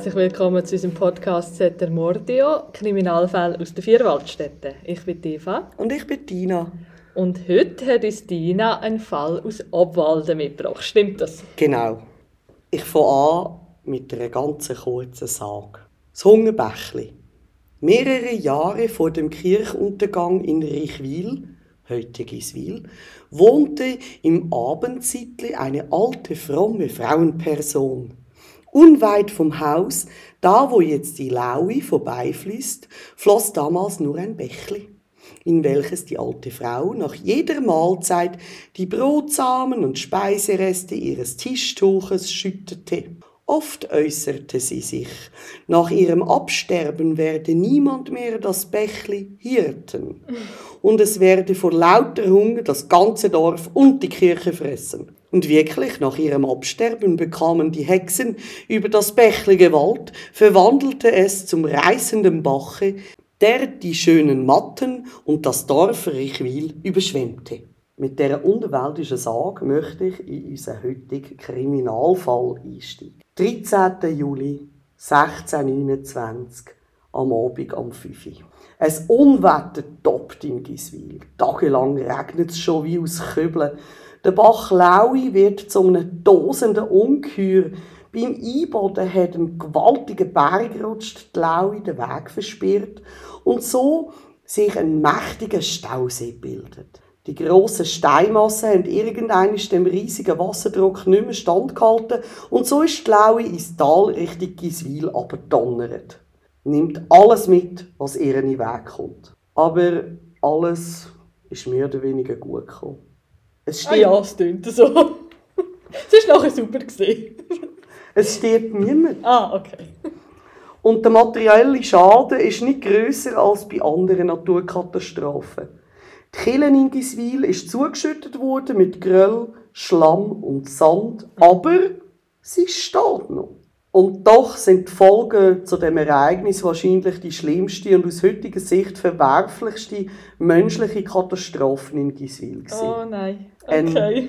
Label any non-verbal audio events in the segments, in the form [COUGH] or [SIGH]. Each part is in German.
herzlich willkommen zu unserem Podcast Zeter Mordio, Kriminalfälle aus den Vierwaldstätten. Ich bin Eva. Und ich bin Tina. Und heute hat uns Tina einen Fall aus Obwalden mitgebracht. Stimmt das? Genau. Ich fange an mit einer ganz kurzen Sage. Das Hungerbächli. Mehrere Jahre vor dem Kirchuntergang in Reichwil, heute Giswil, wohnte im Abendsiedli eine alte, fromme Frauenperson. Unweit vom Haus, da wo jetzt die Laui vorbeifließt, floss damals nur ein Bächli, in welches die alte Frau nach jeder Mahlzeit die Brotsamen und Speisereste ihres Tischtuches schüttete. Oft äußerte sie sich, nach ihrem Absterben werde niemand mehr das Bächli hirten und es werde vor lauter Hunger das ganze Dorf und die Kirche fressen. Und wirklich, nach ihrem Absterben bekamen die Hexen über das Bächle Gewalt, verwandelte es zum reißenden Bache, der die schönen Matten und das Dorf Richwil überschwemmte. Mit der unterweltlichen Sage möchte ich in unseren heutigen Kriminalfall einsteigen. 13. Juli 1629, am Abend am 5 Uhr. Ein Unwetter toppt in Giswil. Tagelang regnet es schon wie aus Kübeln. Der Bach Laui wird zu einem tosenden Ungeheuer. Beim Einboden hat ein gewaltiger Berg rutscht, die Laui den Weg versperrt und so sich ein mächtiger Stausee bildet. Die grossen Steinmassen haben irgendwann dem riesigen Wasserdruck nicht mehr standgehalten und so ist die Laui ins Tal Richtung Giswil abgedonnert. Nimmt alles mit, was ihr in den Weg kommt. Aber alles ist mehr oder weniger gut gekommen. Es ah ja, es klingt so. [LAUGHS] Es war nachher super. es stirbt niemand. Ah, okay. Und der materielle Schaden ist nicht grösser als bei anderen Naturkatastrophen. Die Kille in Giswil ist zugeschüttet worden mit Gröll, Schlamm und Sand, aber sie steht noch. Und doch sind die Folgen zu dem Ereignis wahrscheinlich die schlimmste und aus heutiger Sicht verwerflichste menschliche Katastrophe in Giswil. Oh nein. Okay. Ein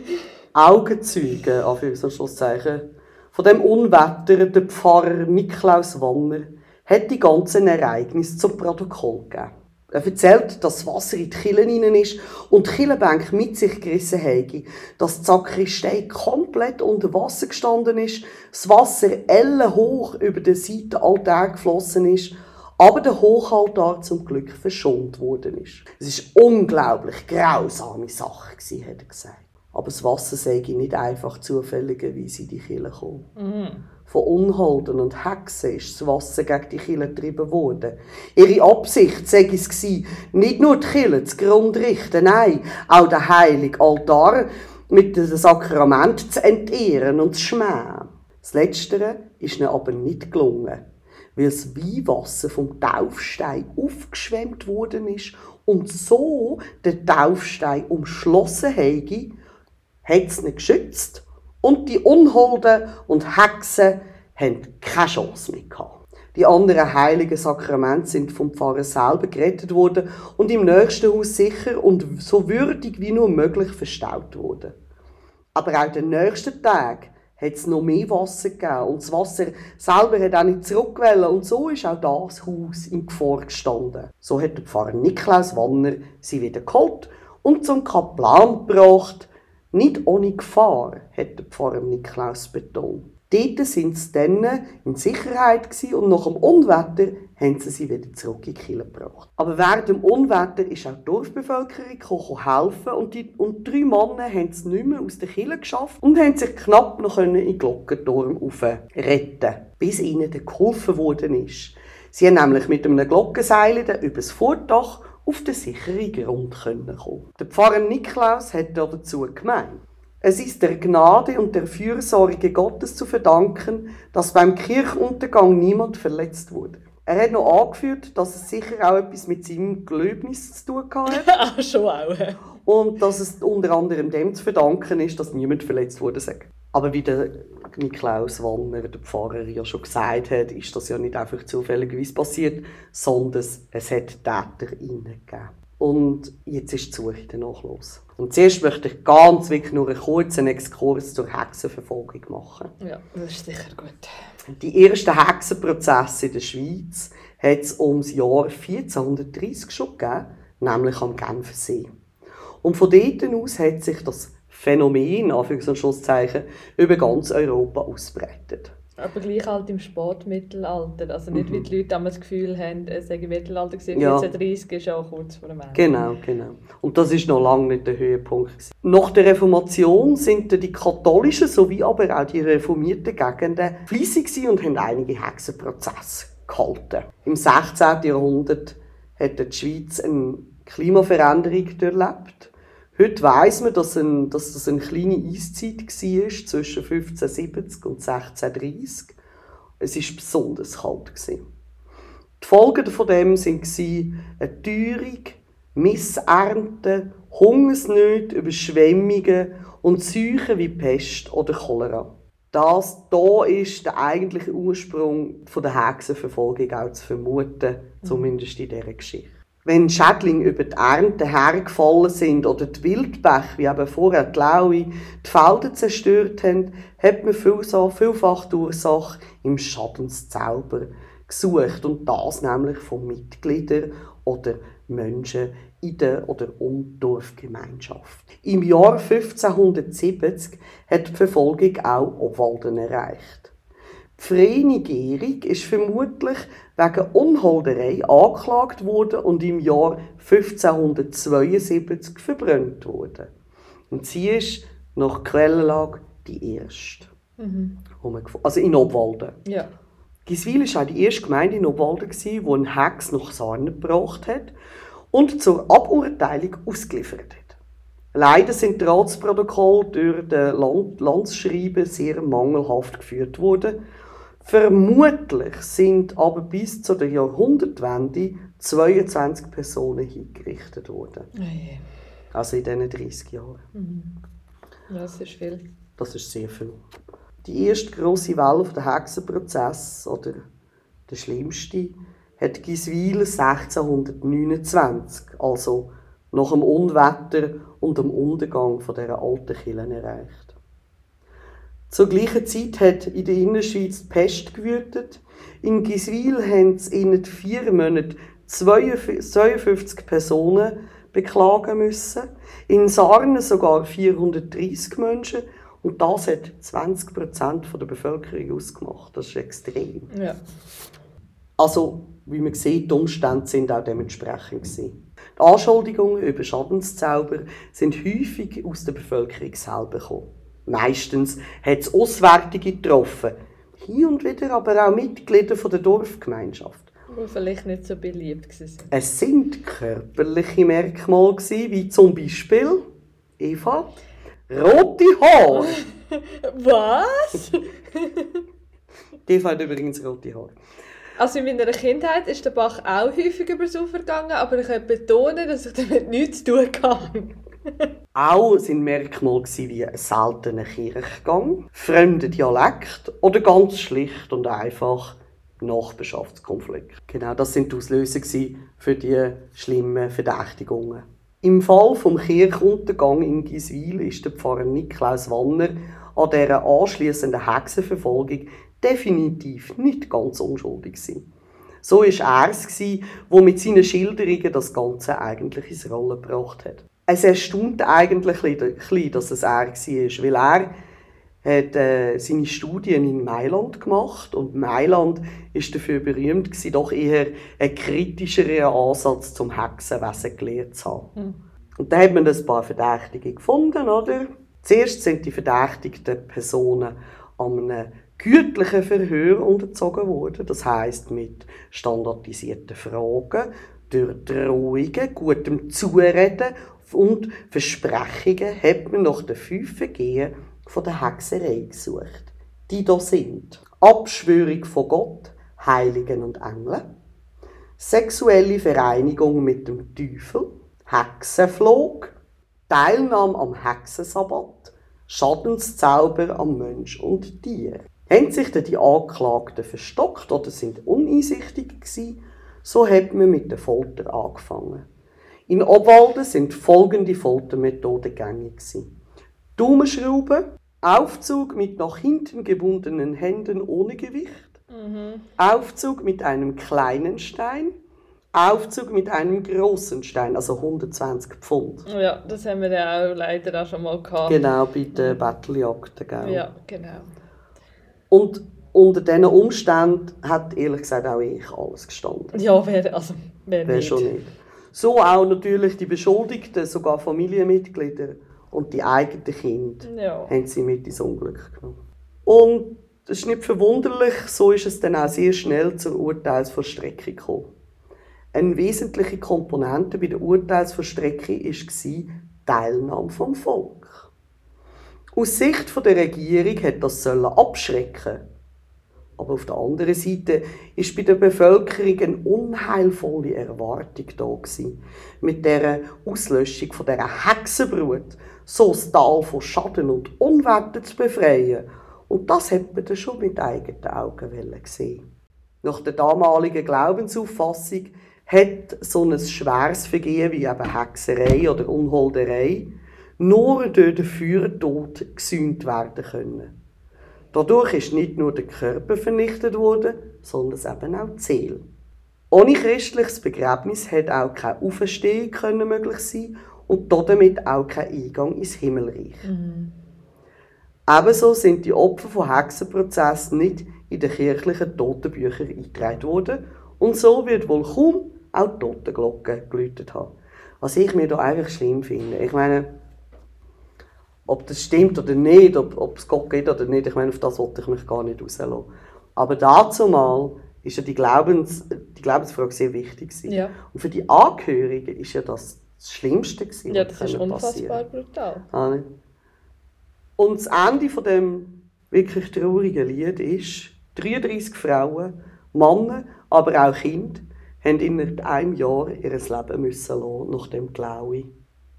Augenzeuge, Anführungszeichen, von dem Unwetter, der Pfarrer Niklaus Wanner, hat die ganzen Ereignisse zum Protokoll gegeben. Er erzählt, dass das Wasser in die Killen hinein ist und die Killenbank mit sich gerissen habe, dass die Sakristei komplett unter Wasser gestanden ist, das Wasser ellenhoch über den Seitenaltar geflossen ist aber der Hochaltar zum Glück verschont worden ist. Es ist unglaublich grausame Sache gewesen, hat er gesagt. Aber das Wasser sei nicht einfach zufälligerweise in die Kille gekommen. Mhm. Von Unholden und Hexen ist das Wasser gegen die Kille getrieben worden. Ihre Absicht sei es nicht nur die Kille zu Grund richten, nein, auch den heiligen Altar mit dem Sakrament zu entehren und zu schmähen. Das Letztere ist ihnen aber nicht gelungen weil das Weihwasser vom Taufstein aufgeschwemmt worden ist und so der Taufstein umschlossen hätte, hat es nicht geschützt und die Unholden und Hexen haben keine Chance mehr gehabt. Die anderen heiligen Sakramente sind vom Pfarrer selber gerettet worden und im nächsten Haus sicher und so würdig wie nur möglich verstaut worden. Aber auch den nächsten Tag hat es noch mehr Wasser gegeben. Und das Wasser selber hat auch nicht zurückgewählt. Und so ist auch das Haus in Gefahr gestanden. So hat der Pfarrer Niklaus Wanner sie wieder geholt und zum Kaplan gebracht. Nicht ohne Gefahr, hat der Pfarrer Niklaus betont. Dort sind sie dann in Sicherheit und nach dem Unwetter haben sie sie wieder zurück in die Kirche gebracht. Aber während dem Unwetter ist auch die Dorfbevölkerung helfen und die und drei Männer haben es nicht mehr aus der Kirche geschafft und haben sich knapp noch in den Glockenturm retten bis ihnen geholfen worden ist. Sie haben nämlich mit einem Glockenseil über das Vordach auf den sicheren Grund kommen. Der Pfarrer Niklaus hat dazu gemeint. Es ist der Gnade und der Fürsorge Gottes zu verdanken, dass beim Kirchuntergang niemand verletzt wurde. Er hat noch angeführt, dass es sicher auch etwas mit seinem Gelöbnis zu tun hat. Ach, [LAUGHS] schon auch. Und dass es unter anderem dem zu verdanken ist, dass niemand verletzt wurde. Aber wie der Niklaus Wanner, der Pfarrer, ja schon gesagt hat, ist das ja nicht einfach zufälligerweise passiert, sondern es hat Täter gegeben. Und jetzt ist die Suche danach los. Und zuerst möchte ich ganz wirklich nur einen kurzen Exkurs zur Hexenverfolgung machen. Ja, das ist sicher gut. Die ersten Hexenprozesse in der Schweiz hat es ums Jahr 1430 schon gegeben, nämlich am Genfersee. Und von dort aus hat sich das Phänomen, Anführungs- und Schlusszeichen, über ganz Europa ausbreitet. Aber gleich halt im Spätmittelalter. Also nicht, wie die Leute damals das Gefühl haben, es sei im Mittelalter gewesen. Ja. 1430 ist auch kurz vor dem Ende. Genau, genau. Und das ist noch lange nicht der Höhepunkt. gewesen. Nach der Reformation sind die katholischen sowie aber auch die reformierten Gegenden fleissig gewesen und haben einige Hexenprozesse gehalten. Im 16. Jahrhundert hat die Schweiz eine Klimaveränderung durchlebt. Heute weiss man, dass, ein, dass das eine kleine Eiszeit war zwischen 1570 und 1630. Es war besonders kalt. Gewesen. Die Folgen von dem waren eine Teuerung, Missernten, Hungersnöte, Überschwemmungen und Seuchen wie Pest oder Cholera. Das da ist der eigentliche Ursprung von der Hexenverfolgung auch zu vermuten, zumindest in dieser Geschichte. Wenn Schädlinge über die Ernte hergefallen sind oder die Wildbäche, wie eben vorher die Laue, die Felder zerstört haben, hat man vielfach die Ursache im Schadenszauber gesucht. Und das nämlich von Mitgliedern oder Menschen in der oder um Dorfgemeinschaft. Im Jahr 1570 hat die Verfolgung auch Obwalden erreicht. Vreni Gehrig ist vermutlich wegen Unholderei angeklagt worden und im Jahr 1572 verbrannt worden. Und sie ist nach Quellenlage die erste. gefo- Also in Obwalden. Ja. Giswil war auch die erste Gemeinde in Obwalden, die einen Hex nach Sarnen gebracht hat und zur Aburteilung ausgeliefert hat. Leider sind die Ratsprotokolle durch den Land Landesschreiben sehr mangelhaft geführt worden. Vermutlich sind aber bis zu der Jahrhundertwende 22 Personen hingerichtet worden. Oh. Also in diesen 30 Jahren. Ja, das ist viel. Das ist sehr viel. Die erste grosse Welle der Hexenprozess, oder der schlimmste, hat Giswil 1629, also nach dem Unwetter und dem Untergang von dieser alten Kirche erreicht. Zur gleichen Zeit hat in der Innerschweiz die Pest gewütet. In Giswil haben es in vier Monaten 52 Personen beklagen müssen. In Sarnen sogar 430 Menschen. Und das hat 20% von der Bevölkerung ausgemacht. Das ist extrem. Ja. Also, wie man sieht, die Umstände sind auch dementsprechend. Gewesen. Die Anschuldigungen über Schadenszauber sind häufig aus der Bevölkerung selber gekommen. Meistens hat es Auswärtige getroffen. Hier und wieder aber auch Mitglieder von der Dorfgemeinschaft. Die vielleicht nicht so beliebt waren. Es sind körperliche Merkmale, wie zum Beispiel, Eva, rote Haare. [LAUGHS] Was? Die [LAUGHS] Eva hat übrigens rote Haare. Also in meiner Kindheit ist der Bach auch häufig übers Ufer gegangen, aber ich kann betonen, dass ich damit nichts zu tun habe. [LAUGHS] Auch sind Merkmale wie ein seltener Kirchgang, fremder Dialekt oder ganz schlicht und einfach Nachbarschaftskonflikt. Genau, das sind die Auslöser für die schlimmen Verdächtigungen. Im Fall vom Kirchuntergang in Giswil ist der Pfarrer Niklaus Wanner an dieser anschliessenden Hexenverfolgung definitiv nicht ganz unschuldig gewesen. So war er es, der mit seinen Schilderungen das Ganze eigentlich ins Rollen gebracht hat. Es erstaunt eigentlich ein bisschen, dass es er war, weil er hat äh, seine Studien in Mailand gemacht und Mailand ist dafür berühmt gewesen, doch eher einen kritischeren Ansatz zum Hexenwesen gelehrt zu haben. Und da hat man ein paar Verdächtige gefunden, oder? Zuerst sind die verdächtigten Personen an einem gütlichen Verhör unterzogen worden, das heißt mit standardisierten Fragen, durch Drohungen, gutem Zureden und Versprechungen hat man nach den fünf Vergehen von der Hexerei gesucht. Die da sind. Abschwörung von Gott, Heiligen und Engeln, sexuelle Vereinigung mit dem Teufel, Hexenflog, Teilnahme am Hexensabbat, Schadenszauber am Mensch und Tier. Haben sich dann die Anklagten verstockt oder sind uneinsichtig gewesen, so hat man mit der Folter angefangen. In Obwalden sind folgende Foltermethoden gängig. Daumenschrauben, Aufzug mit nach hinten gebundenen Händen ohne Gewicht, Aufzug mit einem kleinen Stein, Aufzug mit einem großen Stein, also 120 Pfund. Ja, das haben wir ja auch leider auch schon mal gehabt. Genau, bei den Battlejagden, gell? Ja, genau. Und unter diesen Umständen hat ehrlich gesagt auch ich alles gestanden. Ja, wer, also, wer Wer nicht. schon nicht. So auch natürlich die Beschuldigten, sogar Familienmitglieder und die eigenen Kinder Ja. haben sie mit ins Unglück genommen. Und das ist nicht verwunderlich, so ist es dann auch sehr schnell zur Urteilsvollstreckung gekommen. Eine wesentliche Komponente bei der Urteilsvollstreckung war die Teilnahme vom Volk. Aus Sicht der Regierung hätte das sollen abschrecken aber auf der anderen Seite ist bei der Bevölkerung eine unheilvolle Erwartung da gewesen, mit der Auslöschung von dieser Hexenbrut so das Tal von Schaden und Unwetter zu befreien. Und das hat man dann schon mit eigenen Augen wollen sehen. Nach der damaligen Glaubensauffassung hat so ein schweres Vergehen wie eben Hexerei oder Unholderei nur durch den Feuertod gesühnt werden können. Dadurch ist nicht nur der Körper vernichtet worden, sondern eben auch die Seele. Ohne christliches Begräbnis hätte auch keine Auferstehung können möglich sein und damit auch kein Eingang ins Himmelreich. Ebenso sind die Opfer von Hexenprozessen nicht in den kirchlichen Totenbüchern eingetragen worden und so wird wohl kaum auch die Totenglocke geläutet haben. Was ich mir da einfach schlimm finde. Ich meine, ob das stimmt oder nicht, ob, ob es Gott gibt oder nicht, ich meine, auf das wollte ich mich gar nicht rauslassen. Aber dazu mal ist ja die, Glaubens, die Glaubensfrage sehr wichtig gewesen. Ja. Und für die Angehörigen ist ja das das Schlimmste gewesen, Ja, das ist unfassbar passieren. brutal. Ah? Und das Ende von dem wirklich traurigen Lied ist, 33 Frauen, Männer, aber auch Kinder, haben innerhalb einem Jahr ihr Leben müssen lassen, nachdem die Laue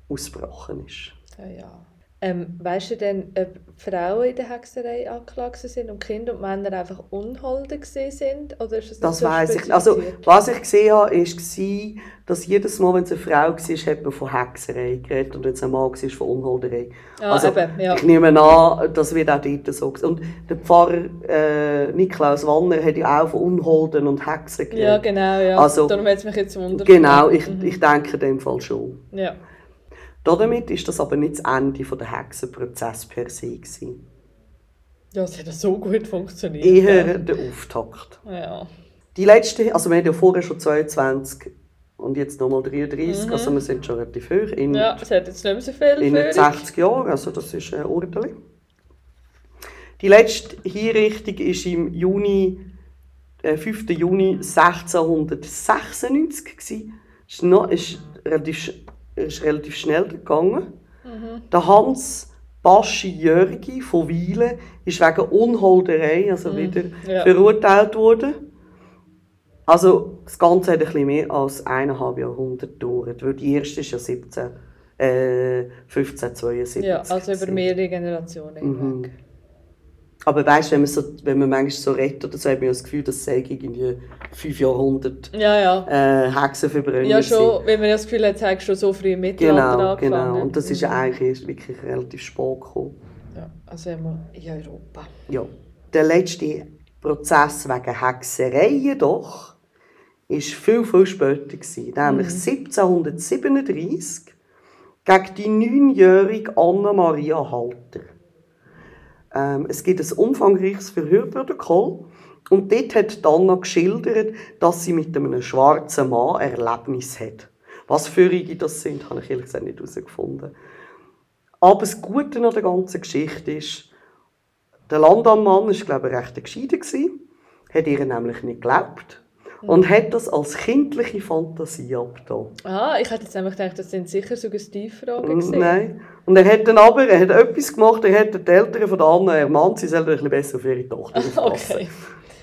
ausgebrochen ist. Ja, ja. Ähm, weißt du denn, ob Frauen in der Hexerei angeklagt sind und Kinder und Männer einfach Unholde sind? Oder ist das Das so weiß ich. Also, was ich gesehen habe, war, dass jedes Mal, wenn es eine Frau war, hat man von Hexerei geredet und wenn es ein Mann war, von Unholderei. Ah, also, eben, ja. Ich nehme an, das wird auch dort so gesagt. Und der Pfarrer äh, Niklaus Wanner hat ja auch von Unholden und Hexen geredet. Ja, genau, ja. Also, Darum hat es mich jetzt wundert. Genau, ich, ich denke in dem Fall schon. Ja. Damit ist das aber nicht das Ende der Hexenprozess per se. Gewesen. ja, es hat ja so gut funktioniert. Eher der Auftakt. Ja. Die letzte, also wir haben ja vorher schon 22 und jetzt nochmal 33, also wir sind schon relativ hoch. In, Mhm. ja, es hat jetzt nicht mehr so viel in Führung. 60 Jahren, also das ist ein ordentlich. Die letzte Hinrichtung ist im Juni, äh, 5. Juni 1696 gewesen. Ist noch, ist relativ, ist relativ schnell gegangen. Der Hans Baschi Jörgi von Wielen ist wegen Unholderei, also wieder ja. verurteilt worden. Also das Ganze hat ein bisschen mehr als eineinhalb Jahrhundert gedauert, weil die erste ist ja 17, äh, 1572. Ja, also über mehrere Generationen hinweg. Aber weißt du, wenn man, so, wenn man manchmal so redet oder so, hat man das Gefühl, dass es irgendwie fünf Jahrhundert Ja, ja. äh, Hexenverbrennung Ja, sind. schon, wenn man das Gefühl hat, es hat schon so früh im Mittelalter Genau, genau. Und das ist ja eigentlich erst wirklich relativ spät gekommen. Ja, also immer in Europa. Ja. Der letzte Prozess wegen Hexerei jedoch ist viel, viel später. Gewesen, nämlich 1737 gegen die neunjährige Anna-Maria Halter. Ähm, es gibt ein umfangreiches Verhörprotokoll und dort hat Anna geschildert, dass sie mit einem schwarzen Mann Erlebnis hat. Was für Führungen das sind, habe ich ehrlich gesagt nicht herausgefunden. Aber das Gute an der ganzen Geschichte ist, der Landammann war, glaube ich, recht gescheiter, hat ihr nämlich nicht geglaubt und hat das als kindliche Fantasie abgetan. Ah, ich hätte jetzt einfach gedacht, das sind sicher Suggestivfragen gewesen. Mm, Nein. Und er hat dann aber er hat etwas gemacht, er hat die Eltern von der Anna ermahnt, sie sollen ein bisschen besser auf ihre Tochter [LAUGHS] aufpassen. Okay.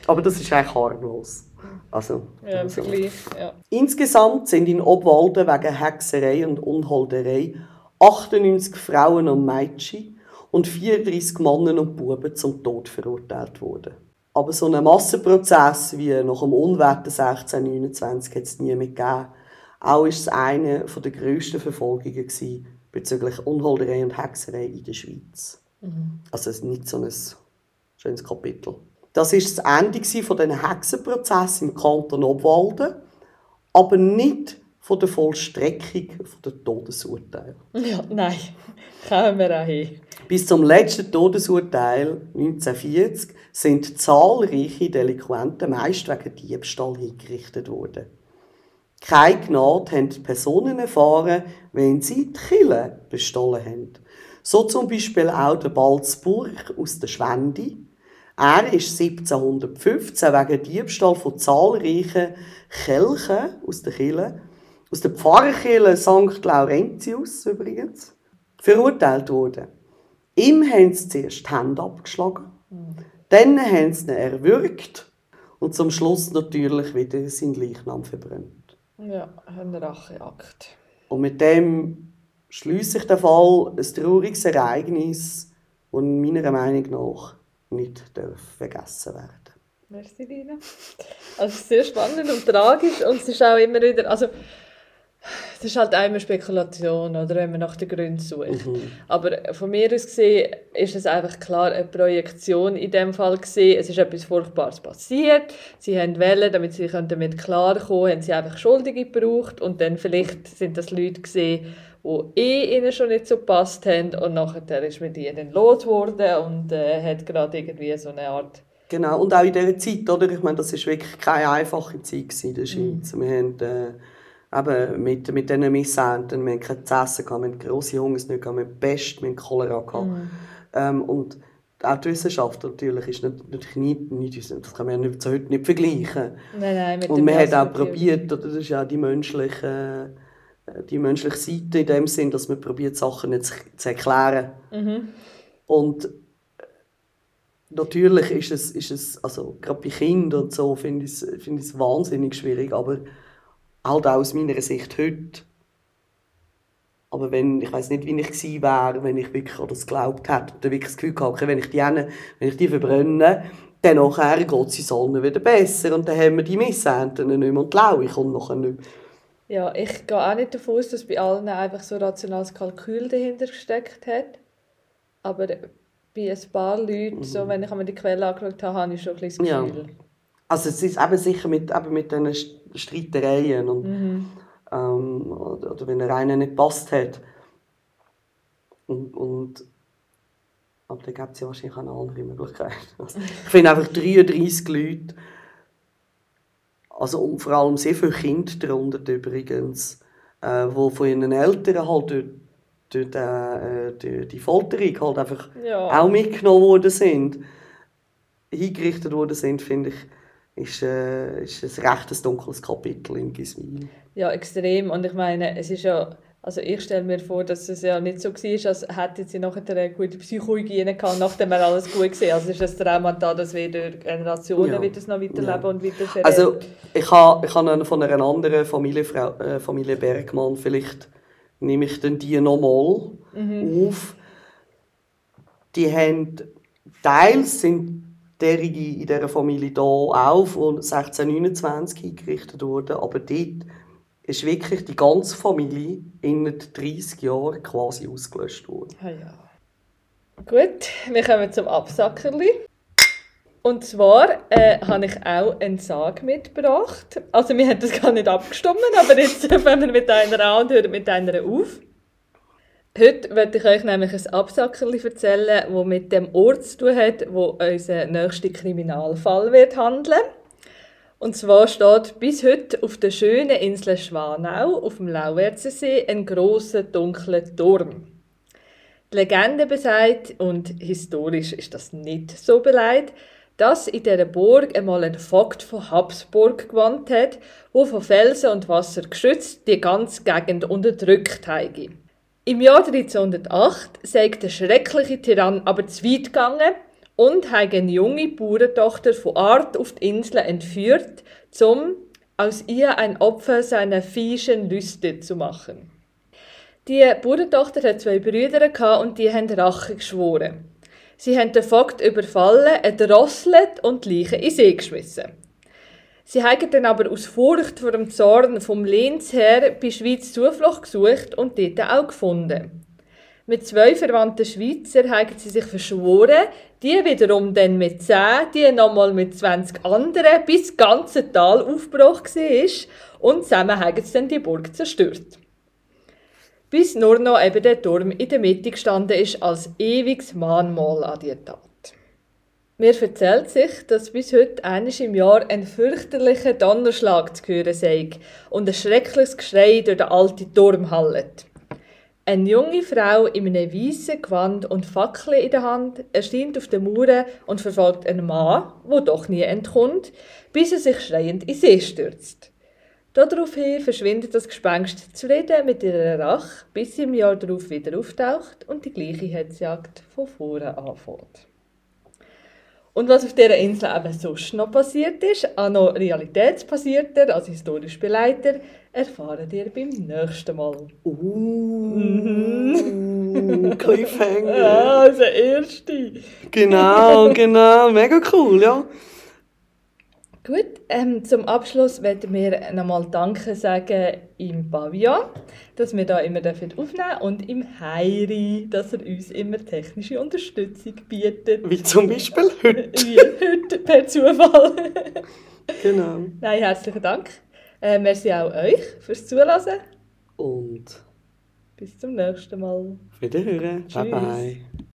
Aber das ist eigentlich harmlos. Also, Ja, also. Ja. Insgesamt sind in Obwalden wegen Hexerei und Unholderei 98 Frauen und Mädchen und 34 Männer und Buben zum Tod verurteilt worden. Aber so einen Massenprozess wie nach dem Unwetter 1629 hat es nie mehr gegeben. Auch war es eine der grössten Verfolgungen bezüglich Unholderei und Hexerei in der Schweiz. Mhm. Also nicht so ein schönes Kapitel. Das war das Ende von diesen Hexenprozessen im Kanton Obwalden, aber nicht von der Vollstreckung der Todesurteile. Ja, nein, kommen wir auch hin. Bis zum letzten Todesurteil 1940 sind zahlreiche Delinquenten meist wegen Diebstahl hingerichtet worden. Keine Gnade haben die Personen erfahren, wenn sie die Kille bestohlen haben. So zum Beispiel auch der Balzburg aus der Schwende. Er ist 1715 wegen Diebstahl von zahlreichen Kelchen aus der Kille, aus der Pfarrkirche St. Laurentius übrigens, verurteilt worden. Ihm haben sie zuerst die Hände abgeschlagen, mhm. dann haben sie ihn erwürgt und zum Schluss natürlich wieder seinen Leichnam verbrannt. Ja, ein Racheakt. Und mit dem schließt sich der Fall ein trauriges Ereignis, das meiner Meinung nach nicht vergessen werden darf. Merci, Lina. Also sehr spannend und tragisch und es ist auch immer wieder, also es ist halt einmal Spekulation, oder, wenn man nach den Gründen sucht. Mhm. Aber von mir aus gesehen ist es einfach klar eine Projektion in dem Fall gesehen. Es ist etwas Furchtbares passiert. Sie haben Wellen, damit sie damit klarkommen, haben sie einfach Schuldige gebraucht und dann vielleicht sind das Leute gesehen, die eh ihnen schon nicht so gepasst haben und nachher ist mit ihnen los geworden und äh, hat gerade irgendwie so eine Art Genau, und auch in dieser Zeit, oder? Ich meine, das war wirklich keine einfache Zeit in der Schweiz. Mhm. Wir haben äh, eben mit, mit diesen Missernten, wir hatten kein zu essen, wir hatten grosse Hungersnöte, wir hatten Pest, wir hatten Cholera. Mhm. Ähm, und auch die Wissenschaft natürlich ist natürlich nicht, nicht das kann man ja zu heute nicht vergleichen. Nein, nein, mit und man hat auch probiert, das ist ja die menschliche, äh, die menschliche Seite in dem Sinn, dass man probiert, Sachen nicht zu erklären. Mhm. Und äh, natürlich ist es, ist es also gerade bei Kindern und so, finde ich es find wahnsinnig schwierig, aber halt auch aus meiner Sicht heute. Aber wenn, ich weiß nicht, wie ich gewesen wäre, wenn ich wirklich an das geglaubt hätte und wirklich das Gefühl hatte, wenn ich die, wenn ich die verbrenne, dann nachher geht es uns allen wieder besser und dann haben wir die Missernten nicht mehr und die Laue kommt nachher nicht mehr. Ja, ich gehe auch nicht davon aus, dass bei allen einfach so rationales Kalkül dahinter gesteckt hat. Aber bei ein paar Leuten, mhm. so, wenn ich mir die Quelle angeschaut habe, habe ich schon ein bisschen das Gefühl. Ja. Also es ist eben sicher mit, eben mit diesen Streitereien und mhm. ähm, oder, oder, wenn er einen nicht passt hat. Und, und aber da gibt es ja wahrscheinlich auch eine andere Möglichkeit. [LAUGHS] Also, ich finde einfach 33 Leute, also vor allem sehr viele Kinder darunter übrigens, äh, wo von ihren Eltern halt durch, durch, äh, durch die Folterung halt einfach ja. auch mitgenommen worden sind, hingerichtet worden sind, finde ich, ist, äh, ist ein recht dunkles Kapitel in Giswil. Ja, extrem. Und ich meine, es ist ja, also ich stelle mir vor, dass es ja nicht so war, als hätte sie nachher eine gute Psychohygiene gehabt, nachdem er alles gut gesehen Also es ist ein Trauma da, dass wir durch Generationen ja. wird es noch weiterleben ja. und weiter vererbt. Also ich habe ich ha von einer anderen Familie, äh, Familie Bergmann, vielleicht nehme ich dann die nochmal mhm. auf. Die haben, teils sind derige in dieser Familie hier auch von 1629 eingerichtet worden, aber dort ist wirklich die ganze Familie in 30 Jahren quasi ausgelöscht worden. Ja, ja. Gut, wir kommen zum Absackerli. Und zwar äh, habe ich auch einen Sag mitgebracht. Also wir haben das gar nicht abgestimmt, aber jetzt [LAUGHS] fangen wir mit einer an und hören mit einer auf. Heute werde ich euch nämlich ein Absackerli erzählen, das mit dem Ort zu tun hat, wo unser nächster Kriminalfall wird handeln. Und zwar steht bis heute auf der schönen Insel Schwanau auf dem Lauwerzersee ein großer dunkler Turm. Die Legende besagt, und historisch ist das nicht so beleidigt, dass in dieser Burg einmal ein Vogt von Habsburg gewohnt hat, wo von Felsen und Wasser geschützt die ganze Gegend unterdrückt hat. Im Jahr 1308 sei der schreckliche Tyrann aber zu weit gegangen und hat eine junge Bauerntochter von Art auf die Insel entführt, um aus ihr ein Opfer seiner fiesen Lüste zu machen. Die Bauerntochter hat zwei Brüder und die haben Rache geschworen. Sie haben den Vogt überfallen, erdrosselt und die Leiche in See geschmissen. Sie haben dann aber aus Furcht vor dem Zorn vom Lehnsherr bei Schweiz Zuflucht gesucht und dort auch gefunden. Mit zwei verwandten Schweizer haben sie sich verschworen, die wiederum dann mit zehn, die nochmal mit 20 anderen, bis das ganze Tal aufgebrochen war und zusammen haben sie dann die Burg zerstört. Bis nur noch eben der Turm in der Mitte gestanden ist als ewiges Mahnmal an die Tat. Mir erzählt sich, dass bis heute eines im Jahr ein fürchterlicher Donnerschlag zu hören sei und ein schreckliches Geschrei durch den alten Turm hallet. Eine junge Frau in einem weißen Gewand und Fackel in der Hand erscheint auf den Mauern und verfolgt einen Mann, wo doch nie entkommt, bis er sich schreiend in See stürzt. Daraufhin verschwindet das Gespenst zufrieden mit ihrer Rache, bis sie im Jahr darauf wieder auftaucht und die gleiche Hetzjagd von vorne anfängt. Und was auf dieser Insel eben sonst noch passiert ist, auch noch realitätsbasierter als historisch beleiter, erfahren ihr beim nächsten Mal. Uh, Cliffhanger. [LAUGHS] Ja, also erste. Genau, genau. Mega cool, ja. Gut, ähm, zum Abschluss werden wir nochmal Danke sagen im Pavillon, dass wir da immer aufnehmen dürfen und im Heiri, dass er uns immer technische Unterstützung bietet. Wie zum Beispiel heute. [LAUGHS] Wie heute per Zufall. [LAUGHS] Genau. Nein, herzlichen Dank. Äh, merci auch euch fürs Zuhören. Und Bis zum nächsten Mal. wiederhören. Bye Tschüss. bye.